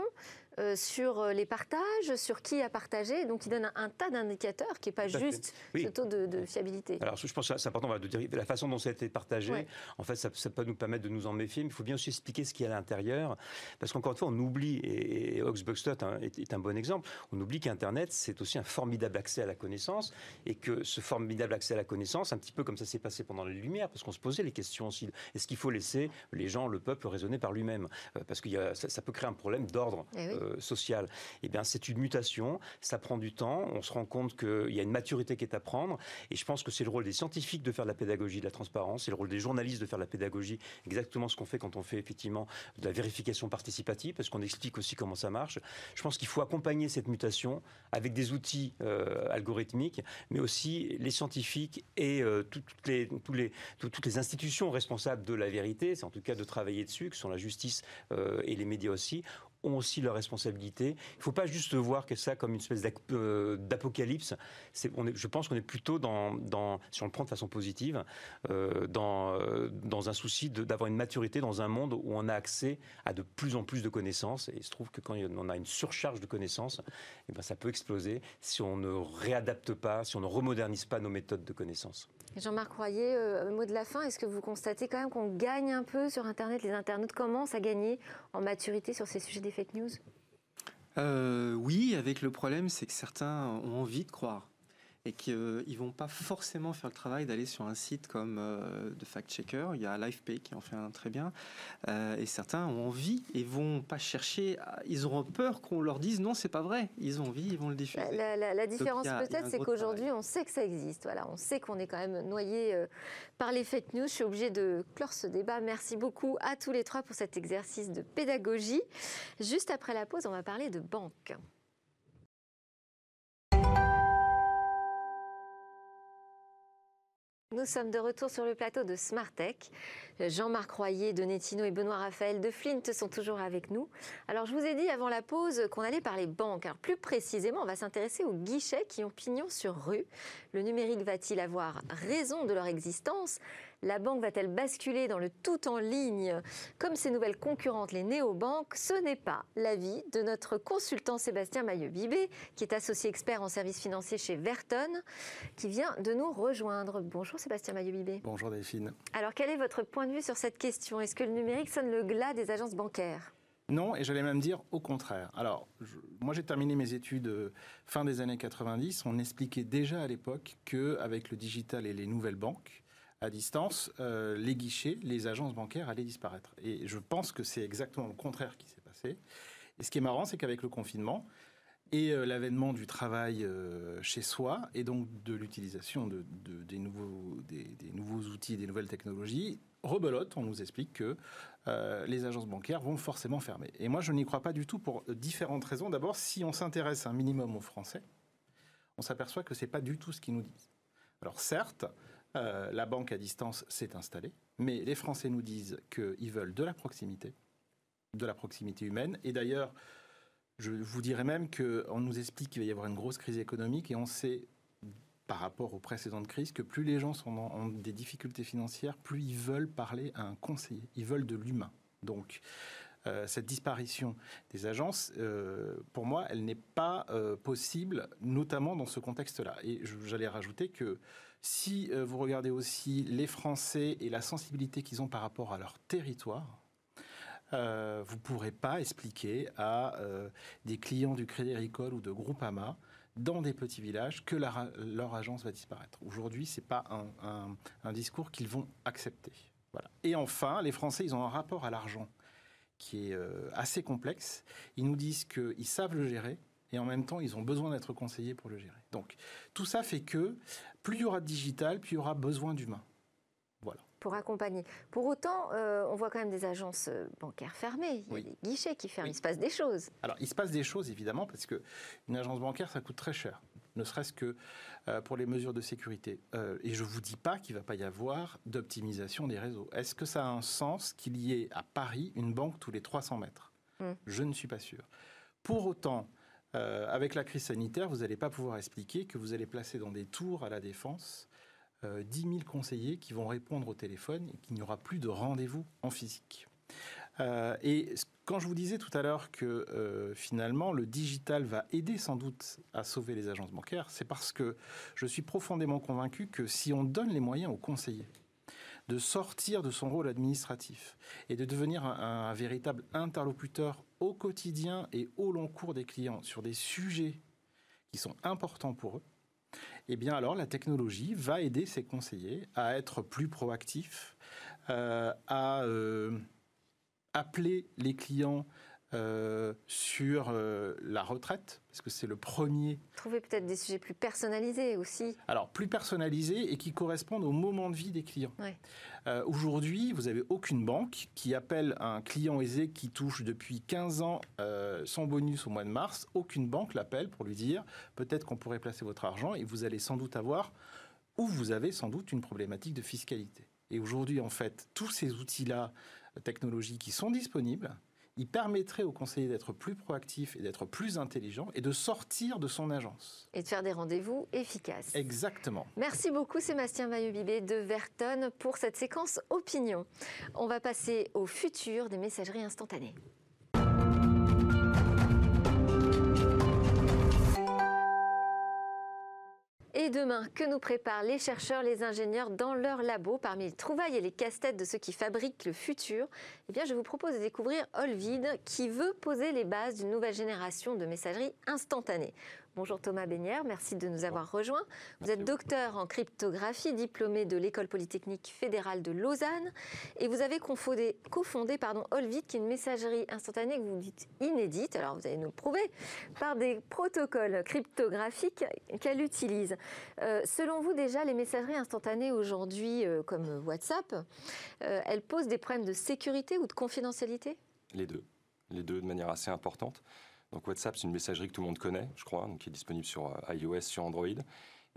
euh, sur euh, les partages, sur qui a partagé. Donc, il donne un, tas d'indicateurs qui n'est pas juste ce taux de, fiabilité. Alors, je pense que c'est important de dire la façon dont ça a été partagé. En fait, ça, peut nous permettre de nous en méfier, mais il faut bien aussi expliquer ce qu'il y a à l'intérieur. Parce qu'encore une fois, on oublie, et, Oxbuxtot est, est, un bon exemple, on oublie qu'Internet, c'est aussi un formidable accès à la connaissance, et que ce formidable accès à la connaissance, un petit peu comme ça s'est passé pendant les Lumières, parce qu'on se posait les questions aussi, est-ce qu'il faut laisser les gens, le peuple, raisonner par lui-même? Euh, Parce que ça, peut créer un problème d'ordre. Eh social. Eh bien, c'est une mutation, ça prend du temps, on se rend compte qu'il y a une maturité qui est à prendre, et je pense que c'est le rôle des scientifiques de faire de la pédagogie, de la transparence, c'est le rôle des journalistes de faire de la pédagogie, exactement ce qu'on fait quand on fait effectivement de la vérification participative, parce qu'on explique aussi comment ça marche. Je pense qu'il faut accompagner cette mutation avec des outils euh, algorithmiques, mais aussi les scientifiques et euh, toutes les institutions responsables de la vérité, c'est en tout cas de travailler dessus, que sont la justice euh, et les médias aussi, ont aussi leurs responsabilités. Il ne faut pas juste voir que ça comme une espèce euh, d'apocalypse. Je pense qu'on est plutôt dans, si on le prend de façon positive, euh, dans, euh, dans un souci d'avoir une maturité dans un monde où on a accès à de plus en plus de connaissances. Et il se trouve que quand on a une surcharge de connaissances, eh ben ça peut exploser si on ne réadapte pas, si on ne remodernise pas nos méthodes de connaissances. Jean-Marc Royer, mot de la fin, est-ce que vous constatez quand même qu'on gagne un peu sur Internet Les internautes commencent à gagner en maturité sur ces sujets des fake news? Euh, Oui, avec le problème, c'est que certains ont envie de croire et qu'ils ne vont pas forcément faire le travail d'aller sur un site comme euh, de fact-checker. Il y a LifePay qui en fait un très bien. Euh, et certains ont envie et vont pas chercher. ils auront peur qu'on leur dise non, c'est pas vrai. Ils ont envie, ils vont le diffuser. La, différence peut-être, c'est qu'aujourd'hui, on sait que ça existe. Voilà, on sait qu'on est quand même noyé euh, par les fake news. Je suis obligée de clore ce débat. Merci beaucoup à tous les trois pour cet exercice de pédagogie. Juste après la pause, on va parler de banque. Nous sommes de retour sur le plateau de Smartech. Jean-Marc Royer de et Benoît Raphaël de Flint sont toujours avec nous. Alors, je vous ai dit avant la pause qu'on allait parler banque. Alors, plus précisément, on va s'intéresser aux guichets qui ont pignon sur rue. Le numérique va-t-il avoir raison de leur existence? La banque va-t-elle basculer dans le tout en ligne? Comme ses nouvelles concurrentes, les néobanques Ce n'est pas l'avis de notre consultant Sébastien Maillot-Bibé, qui est associé expert en services financiers chez Verton, qui vient de nous rejoindre. Bonjour Sébastien Maillot-Bibé. Bonjour Delphine. Alors quel est votre point de vue sur cette question? Est-ce que le numérique sonne le glas des agences bancaires? Non, et j'allais même dire au contraire. Alors, moi j'ai terminé mes études euh, fin des années 90. On expliquait déjà à l'époque qu'avec le digital et les nouvelles banques, à distance, euh, les guichets, les agences bancaires allaient disparaître. Et je pense que c'est exactement le contraire qui s'est passé. Et ce qui est marrant, c'est qu'avec le confinement et euh, l'avènement du travail euh, chez soi, et donc de l'utilisation de, des, nouveaux, des, nouveaux outils, des nouvelles technologies, rebelote, on nous explique que les agences bancaires vont forcément fermer. Et moi, je n'y crois pas du tout pour différentes raisons. D'abord, si on s'intéresse un minimum aux Français, on s'aperçoit que ce n'est pas du tout ce qu'ils nous disent. Alors certes, euh, la banque à distance s'est installée, mais les Français nous disent qu'ils veulent de la proximité, de la proximité humaine. Et d'ailleurs, je vous dirais même qu'on nous explique qu'il va y avoir une grosse crise économique et on sait, par rapport aux précédentes crises, que plus les gens sont ont des difficultés financières, plus ils veulent parler à un conseiller. Ils veulent de l'humain. Donc, euh, cette disparition des agences, euh, pour moi, elle n'est pas possible, notamment dans ce contexte-là. Et j'allais rajouter que si euh, vous regardez aussi les Français et la sensibilité qu'ils ont par rapport à leur territoire, euh, vous ne pourrez pas expliquer à euh, des clients du Crédit Agricole ou de Groupama dans des petits villages que leur agence va disparaître. Aujourd'hui, ce n'est pas un, discours qu'ils vont accepter. Et enfin, les Français, ils ont un rapport à l'argent qui est assez complexe. Ils nous disent qu'ils savent le gérer, et en même temps, ils ont besoin d'être conseillés pour le gérer. Donc, tout ça fait que plus il y aura de digital, plus il y aura besoin d'humain. Voilà. Pour accompagner. Pour autant, euh, on voit quand même des agences euh, bancaires fermées. Il y a des guichets qui ferment. Il se passe des choses. Alors, il se passe des choses, évidemment, parce qu'une agence bancaire, ça coûte très cher ne serait-ce que euh, pour les mesures de sécurité. et je ne vous dis pas qu'il ne va pas y avoir d'optimisation des réseaux. Est-ce que ça a un sens qu'il y ait à Paris une banque tous les 300 mètres? Hmm. Je ne suis pas sûr. Pour autant, euh, avec la crise sanitaire, vous n'allez pas pouvoir expliquer que vous allez placer dans des tours à la défense euh, 10 000 conseillers qui vont répondre au téléphone et qu'il n'y aura plus de rendez-vous en physique. Euh, et quand je vous disais tout à l'heure que euh, finalement le digital va aider sans doute à sauver les agences bancaires, c'est parce que je suis profondément convaincu que si on donne les moyens aux conseillers de sortir de son rôle administratif et de devenir un, véritable interlocuteur au quotidien et au long cours des clients sur des sujets qui sont importants pour eux, eh bien alors la technologie va aider ces conseillers à être plus proactifs, euh, à appeler les clients euh, sur euh, la retraite, parce que c'est le premier. Trouver peut-être des sujets plus personnalisés aussi. Alors, plus personnalisés et qui correspondent au moment de vie des clients. Euh, aujourd'hui, vous n'avez aucune banque qui appelle un client aisé qui touche depuis 15 ans son bonus au mois de mars. Aucune banque l'appelle pour lui dire peut-être qu'on pourrait placer votre argent et vous allez sans doute avoir, ou vous avez sans doute une problématique de fiscalité. Et aujourd'hui, en fait, tous ces outils-là, technologiques qui sont disponibles, il permettrait au conseiller d'être plus proactif et d'être plus intelligent et de sortir de son agence. Et de faire des rendez-vous efficaces. Exactement. Merci beaucoup Sébastien Maillot-Bibé de Verton pour cette séquence opinion. On va passer au futur des messageries instantanées. Et demain, que nous préparent les chercheurs, les ingénieurs dans leur labo Parmi les trouvailles et les casse-têtes de ceux qui fabriquent le futur, eh bien, je vous propose de découvrir Olvid, qui veut poser les bases d'une nouvelle génération de messagerie instantanée. Bonjour Thomas Bénière, merci de nous avoir rejoints. Vous êtes docteur en cryptographie, diplômé de l'École polytechnique fédérale de Lausanne, et vous avez cofondé, cofondé pardon, Olvit, qui est une messagerie instantanée que vous dites inédite, alors vous allez nous le prouver, par des protocoles cryptographiques qu'elle utilise. Euh, selon vous déjà, les messageries instantanées aujourd'hui, euh, comme WhatsApp, euh, elles posent des problèmes de sécurité ou de confidentialité? Les deux, les deux de manière assez importante. Donc WhatsApp, c'est une messagerie que tout le monde connaît, je crois, qui est disponible sur euh, iOS, sur Android,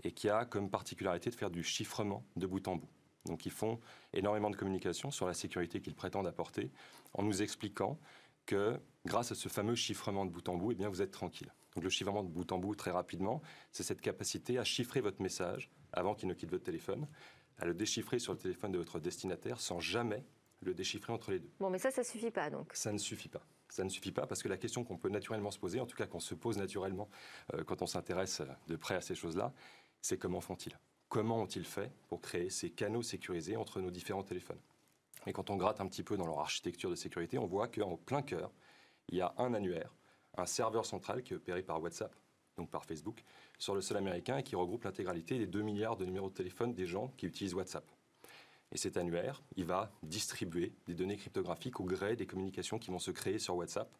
et qui a comme particularité de faire du chiffrement de bout en bout. Donc ils font énormément de communication sur la sécurité qu'ils prétendent apporter, en nous expliquant que grâce à ce fameux chiffrement de bout en bout, eh bien, vous êtes tranquille. Donc le chiffrement de bout en bout, très rapidement, c'est cette capacité à chiffrer votre message avant qu'il ne quitte votre téléphone, à le déchiffrer sur le téléphone de votre destinataire sans jamais le déchiffrer entre les deux. Bon, mais ça, ça suffit pas donc. Ça ne suffit pas ça ne suffit pas parce que la question qu'on peut naturellement se poser, en tout cas qu'on se pose naturellement euh, quand on s'intéresse de près à ces choses-là, c'est comment font-ils? Comment ont-ils fait pour créer ces canaux sécurisés entre nos différents téléphones? Et quand on gratte un petit peu dans leur architecture de sécurité, on voit qu'en plein cœur, il y a un annuaire, un serveur central qui est opéré par WhatsApp, donc par Facebook, sur le sol américain et qui regroupe l'intégralité des 2 milliards de numéros de téléphone des gens qui utilisent WhatsApp. Et cet annuaire, il va distribuer des données cryptographiques au gré des communications qui vont se créer sur WhatsApp.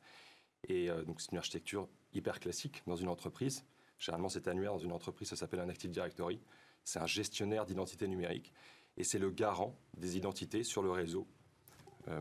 Et euh, donc c'est une architecture hyper classique dans une entreprise. Généralement, cet annuaire dans une entreprise, ça s'appelle un Active Directory. C'est un gestionnaire d'identité numérique et c'est le garant des identités sur le réseau. Euh,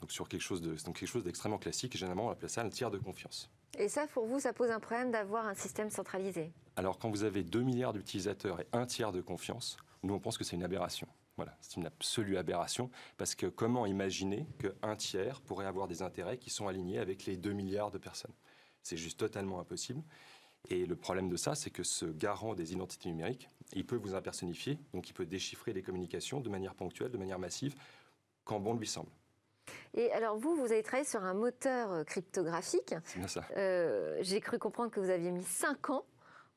donc sur quelque chose de, donc quelque chose d'extrêmement classique. Et généralement, on appelle ça un tiers de confiance. Et ça, pour vous, ça pose un problème d'avoir un système centralisé? Alors, quand vous avez 2 milliards d'utilisateurs et un tiers de confiance, nous, on pense que c'est une aberration. Voilà, c'est une absolue aberration, parce que comment imaginer qu'un tiers pourrait avoir des intérêts qui sont alignés avec les 2 milliards de personnes? C'est juste totalement impossible. Et le problème de ça, c'est que ce garant des identités numériques, il peut vous impersonnifier, donc il peut déchiffrer les communications de manière ponctuelle, de manière massive, quand bon lui semble. Et alors vous, vous avez travaillé sur un moteur euh, cryptographique. C'est bien ça. Euh, j'ai cru comprendre que vous aviez mis 5 ans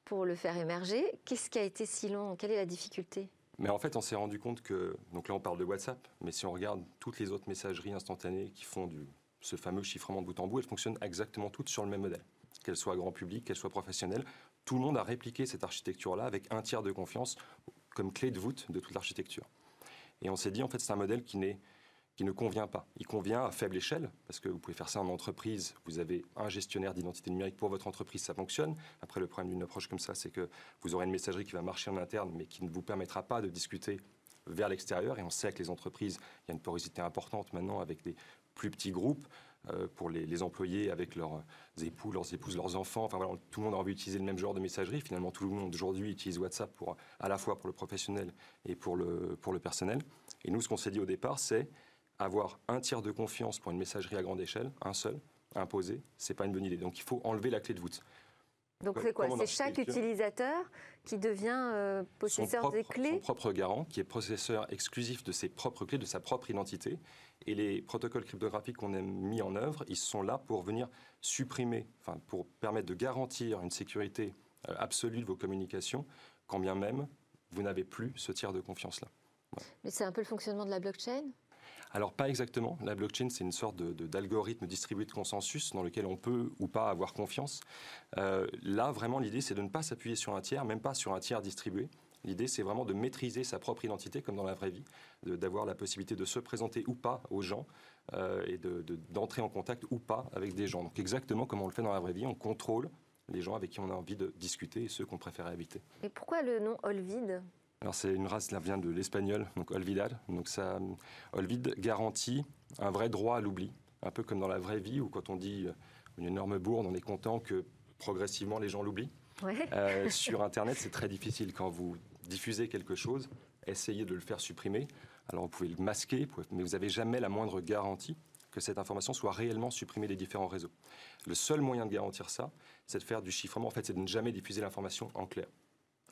pour le faire émerger. Qu'est-ce qui a été si long? Quelle est la difficulté? Mais en fait, on s'est rendu compte que, donc là on parle de WhatsApp, mais si on regarde toutes les autres messageries instantanées qui font du, ce fameux chiffrement de bout en bout, elles fonctionnent exactement toutes sur le même modèle. Qu'elles soient grand public, qu'elles soient professionnelles, tout le monde a répliqué cette architecture-là avec un tiers de confiance comme clé de voûte de toute l'architecture. Et on s'est dit, en fait, c'est un modèle qui n'est qui ne convient pas. Il convient à faible échelle, parce que vous pouvez faire ça en entreprise, vous avez un gestionnaire d'identité numérique pour votre entreprise, ça fonctionne. Après, le problème d'une approche comme ça, c'est que vous aurez une messagerie qui va marcher en interne, mais qui ne vous permettra pas de discuter vers l'extérieur. Et on sait que les entreprises, il y a une porosité importante maintenant avec des plus petits groupes. Euh, pour les, employés avec leurs époux, leurs épouses, leurs enfants. Enfin tout le monde a envie d'utiliser le même genre de messagerie. Finalement, tout le monde aujourd'hui utilise WhatsApp pour, à la fois pour le professionnel et pour le, pour le personnel. Et nous, ce qu'on s'est dit au départ, c'est avoir un tiers de confiance pour une messagerie à grande échelle, un seul, imposé, c'est pas une bonne idée. Donc il faut enlever la clé de voûte. Donc c'est quoi? C'est chaque utilisateur qui devient euh, possesseur des clés? Son propre garant, qui est possesseur exclusif de ses propres clés, de sa propre identité. Et les protocoles cryptographiques qu'on a mis en œuvre, ils sont là pour venir supprimer, enfin pour permettre de garantir une sécurité euh, absolue de vos communications, quand bien même vous n'avez plus ce tiers de confiance-là. Mais c'est un peu le fonctionnement de la blockchain? Alors pas exactement. La blockchain, c'est une sorte d'algorithme distribué de consensus dans lequel on peut ou pas avoir confiance. Euh, là, vraiment, l'idée, c'est de ne pas s'appuyer sur un tiers, même pas sur un tiers distribué. L'idée, c'est vraiment de maîtriser sa propre identité, comme dans la vraie vie, d'avoir la possibilité de se présenter ou pas aux gens euh, et d'entrer en contact ou pas avec des gens. Donc exactement comme on le fait dans la vraie vie, on contrôle les gens avec qui on a envie de discuter et ceux qu'on préfère éviter. Et pourquoi le nom Olvid alors c'est une race, qui vient de l'espagnol, donc olvidad. Donc ça, olvid garantit un vrai droit à l'oubli, un peu comme dans la vraie vie où quand on dit euh, une énorme bourde, on est content que progressivement les gens l'oublient. Euh, sur Internet, c'est très difficile quand vous diffusez quelque chose, essayez de le faire supprimer. Alors vous pouvez le masquer, mais vous n'avez jamais la moindre garantie que cette information soit réellement supprimée des différents réseaux. Le seul moyen de garantir ça, c'est de faire du chiffrement. En fait, c'est de ne jamais diffuser l'information en clair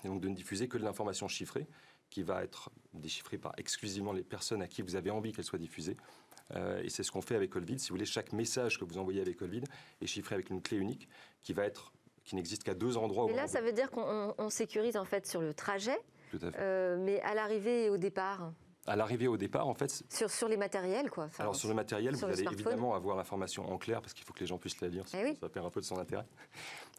et donc de ne diffuser que de l'information chiffrée, qui va être déchiffrée par exclusivement les personnes à qui vous avez envie qu'elle soit diffusée. Euh, et c'est ce qu'on fait avec Olvid. Si vous voulez, chaque message que vous envoyez avec Olvid est chiffré avec une clé unique qui va être qui n'existe qu'à deux endroits. Et là, ça veut dire qu'on sécurise en fait sur le trajet, Tout à fait. Euh, mais à l'arrivée et au départ à l'arrivée au départ, en fait. Sur, sur les matériels, quoi. alors, sur le matériel, vous allez évidemment avoir l'information en clair, parce qu'il faut que les gens puissent la lire, eh ça perd un peu de son intérêt.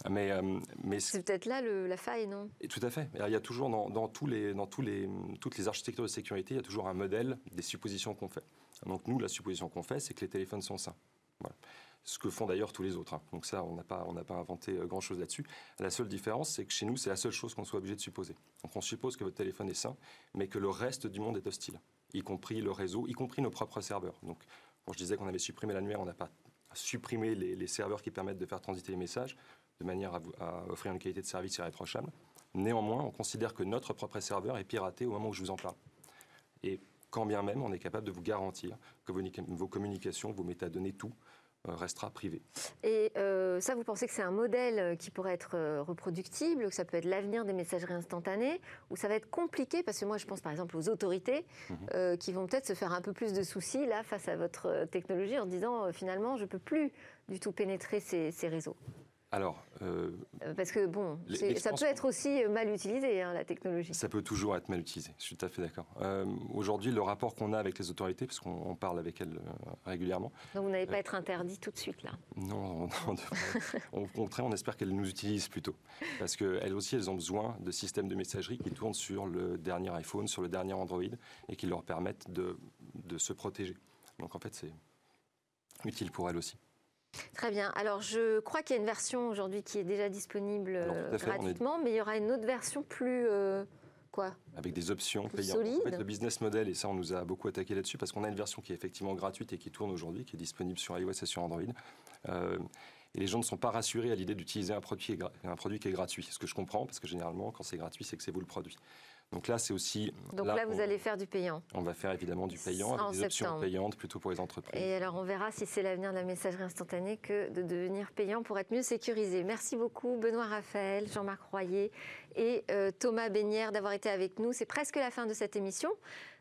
Mais, euh, mais c'est peut-être là le, la faille, non? Et Tout à fait. il y a toujours, dans, dans, tous les, dans tous les, toutes les architectures de sécurité, il y a toujours un modèle des suppositions qu'on fait. Donc, nous, la supposition qu'on fait, c'est que les téléphones sont sains. Voilà ce que font d'ailleurs tous les autres. Hein. Donc ça, on n'a pas, inventé euh, grand-chose là-dessus. La seule différence, c'est que chez nous, c'est la seule chose qu'on soit obligé de supposer. Donc on suppose que votre téléphone est sain, mais que le reste du monde est hostile, y compris le réseau, y compris nos propres serveurs. Donc quand je disais qu'on avait supprimé l'annuaire, on n'a pas supprimé les, serveurs qui permettent de faire transiter les messages de manière à, offrir une qualité de service irréprochable. Néanmoins, on considère que notre propre serveur est piraté au moment où je vous en parle. Et quand bien même, on est capable de vous garantir que vos communications, vos métadonnées, tout, restera privé. Et euh, ça, vous pensez que c'est un modèle euh, qui pourrait être reproductible, que ça peut être l'avenir des messageries instantanées, ou ça va être compliqué Parce que moi, je pense par exemple aux autorités mhm. qui vont peut-être se faire un peu plus de soucis là face à votre technologie en disant finalement, je ne peux plus du tout pénétrer ces réseaux. Alors, euh, euh, parce que bon, ça peut être aussi mal utilisé, hein, la technologie. Ça peut toujours être mal utilisé. Je suis tout à fait d'accord. Euh, aujourd'hui, le rapport qu'on a avec les autorités, parce qu'on parle avec elles régulièrement. Donc, vous n'allez pas être interdit tout de suite là? Non, au contraire, on espère qu'elles nous utilisent plutôt, parce qu'elles aussi, elles ont besoin de systèmes de messagerie qui tournent sur le dernier iPhone, sur le dernier Android, et qui leur permettent de, de se protéger. Donc, en fait, c'est utile pour elles aussi. Très bien. Alors, je crois qu'il y a une version aujourd'hui qui est déjà disponible gratuitement, mais il y aura une autre version plus. Euh, quoi? Avec des options payantes. En fait, le business model, et ça, on nous a beaucoup attaqué là-dessus, parce qu'on a une version qui est effectivement gratuite et qui tourne aujourd'hui, qui est disponible sur iOS et sur Android. Euh, et les gens ne sont pas rassurés à l'idée d'utiliser un produit, un produit qui est gratuit. Ce que je comprends, parce que généralement, quand c'est gratuit, c'est que c'est vous le produit. Donc là, c'est aussi. Donc là, vous allez faire du payant. On va faire évidemment du payant avec des options payantes plutôt pour les entreprises. Et alors, on verra si c'est l'avenir de la messagerie instantanée que de devenir payant pour être mieux sécurisé. Merci beaucoup, Benoît Raphaël, Jean-Marc Royer et euh, Thomas Bénière d'avoir été avec nous. C'est presque la fin de cette émission.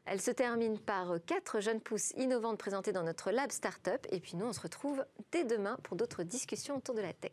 Elle se termine par quatre jeunes pousses innovantes présentées dans notre lab Startup. Et puis nous, on se retrouve dès demain pour d'autres discussions autour de la tech.